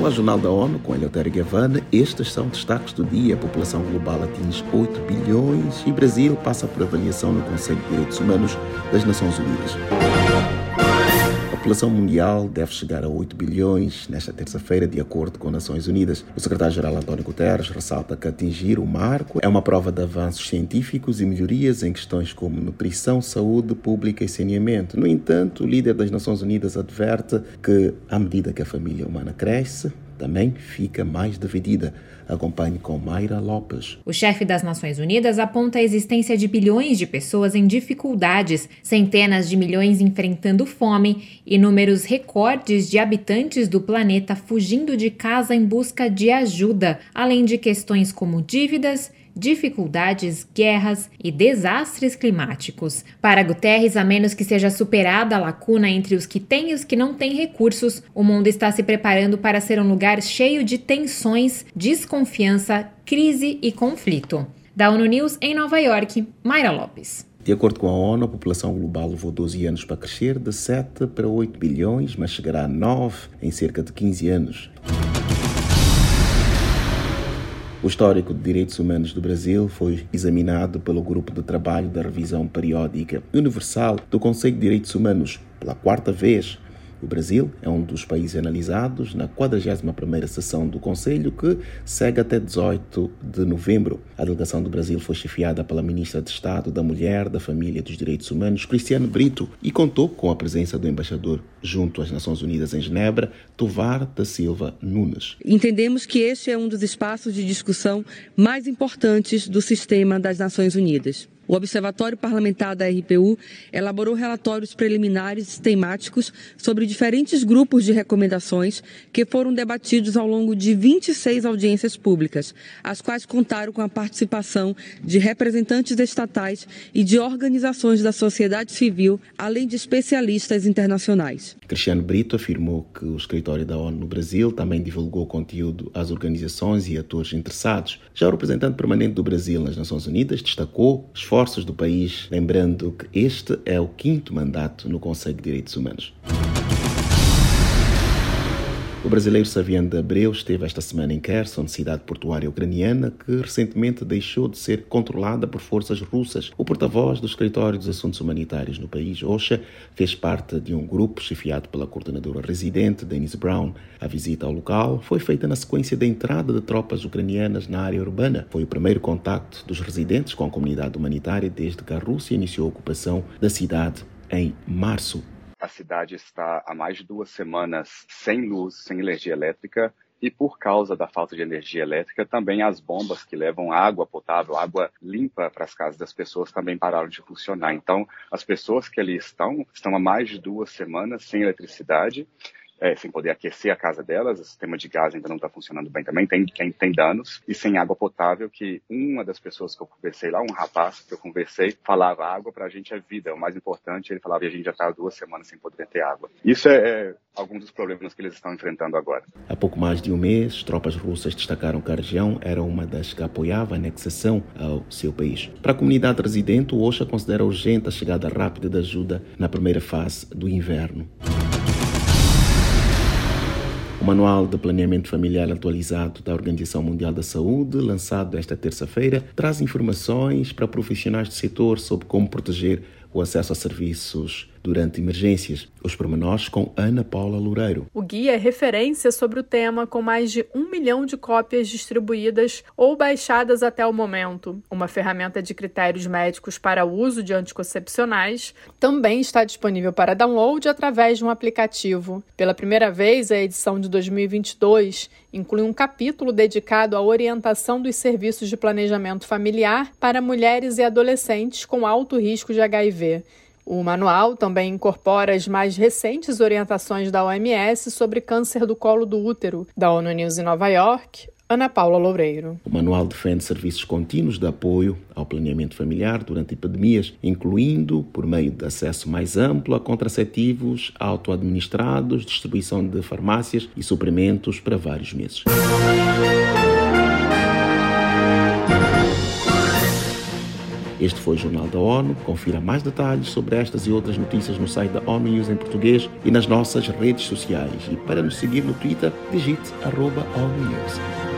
conforme o Jornal da ONU, com Eleutério Gavanna, estes são destaques do dia. A população global atinge 8 bilhões e Brasil passa por avaliação no Conselho de Direitos Humanos das Nações Unidas população mundial deve chegar a 8 bilhões nesta terça-feira, de acordo com Nações Unidas. O secretário-geral António Guterres ressalta que atingir o marco é uma prova de avanços científicos e melhorias em questões como nutrição, saúde pública e saneamento. No entanto, o líder das Nações Unidas adverte que, à medida que a família humana cresce, também fica mais dividida. Acompanhe com Mayra Lopes. O chefe das Nações Unidas aponta a existência de bilhões de pessoas em dificuldades, centenas de milhões enfrentando fome e números recordes de habitantes do planeta fugindo de casa em busca de ajuda, além de questões como dívidas dificuldades, guerras e desastres climáticos. Para Guterres, a menos que seja superada a lacuna entre os que têm e os que não têm recursos, o mundo está se preparando para ser um lugar cheio de tensões, desconfiança, crise e conflito. Da ONU News em Nova York, Mayra Lopes. De acordo com a ONU, a população global levou 12 anos para crescer de 7 para 8 bilhões, mas chegará a 9 em cerca de 15 anos. O histórico de direitos humanos do Brasil foi examinado pelo Grupo de Trabalho da Revisão Periódica Universal do Conselho de Direitos Humanos pela quarta vez o Brasil é um dos países analisados na 41ª sessão do Conselho, que segue até 18 de novembro. A delegação do Brasil foi chefiada pela ministra de Estado da Mulher, da Família e dos Direitos Humanos, Cristiano Brito, e contou com a presença do embaixador junto às Nações Unidas em Genebra, Tovar da Silva Nunes. Entendemos que este é um dos espaços de discussão mais importantes do sistema das Nações Unidas. O Observatório Parlamentar da RPU elaborou relatórios preliminares temáticos sobre diferentes grupos de recomendações que foram debatidos ao longo de 26 audiências públicas, as quais contaram com a participação de representantes estatais e de organizações da sociedade civil, além de especialistas internacionais. Cristiano Brito afirmou que o escritório da ONU no Brasil também divulgou conteúdo às organizações e atores interessados. Já o representante permanente do Brasil nas Nações Unidas destacou esforços esforços do país, lembrando que este é o quinto mandato no Conselho de Direitos Humanos. O brasileiro Saviano de Abreu esteve esta semana em Kherson, cidade portuária ucraniana, que recentemente deixou de ser controlada por forças russas. O porta-voz do Escritório dos Assuntos Humanitários no país, OSHA, fez parte de um grupo chefiado pela coordenadora residente, Denise Brown. A visita ao local foi feita na sequência da entrada de tropas ucranianas na área urbana. Foi o primeiro contacto dos residentes com a comunidade humanitária desde que a Rússia iniciou a ocupação da cidade em março cidade está há mais de duas semanas sem luz, sem energia elétrica, e por causa da falta de energia elétrica, também as bombas que levam água potável, água limpa para as casas das pessoas também pararam de funcionar. Então, as pessoas que ali estão, estão há mais de duas semanas sem eletricidade é, sem poder aquecer a casa delas, o sistema de gás ainda não está funcionando bem também, tem, tem, tem danos, e sem água potável, que uma das pessoas que eu conversei lá, um rapaz que eu conversei, falava, água para a gente é vida, é o mais importante, ele falava, e a gente já está duas semanas sem poder ter água. Isso é, é alguns dos problemas que eles estão enfrentando agora. Há pouco mais de um mês, tropas russas destacaram que a região era uma das que apoiava a anexação ao seu país. Para a comunidade residente, o OSHA considera urgente a chegada rápida de ajuda na primeira fase do inverno. O Manual de Planeamento Familiar Atualizado da Organização Mundial da Saúde, lançado esta terça-feira, traz informações para profissionais do setor sobre como proteger o acesso a serviços durante emergências. Os pormenores com Ana Paula Loureiro. O guia é referência sobre o tema com mais de um milhão de cópias distribuídas ou baixadas até o momento. Uma ferramenta de critérios médicos para o uso de anticoncepcionais também está disponível para download através de um aplicativo. Pela primeira vez, a edição de 2022 inclui um capítulo dedicado à orientação dos serviços de planejamento familiar para mulheres e adolescentes com alto risco de HIV. O manual também incorpora as mais recentes orientações da OMS sobre câncer do colo do útero, da ONU News em Nova York, Ana Paula Loureiro. O manual defende serviços contínuos de apoio ao planeamento familiar durante epidemias, incluindo, por meio de acesso mais amplo a contraceptivos auto-administrados, distribuição de farmácias e suprimentos para vários meses. Este foi o Jornal da ONU. Confira mais detalhes sobre estas e outras notícias no site da ONU News em português e nas nossas redes sociais. E para nos seguir no Twitter, digite arroba ONU News.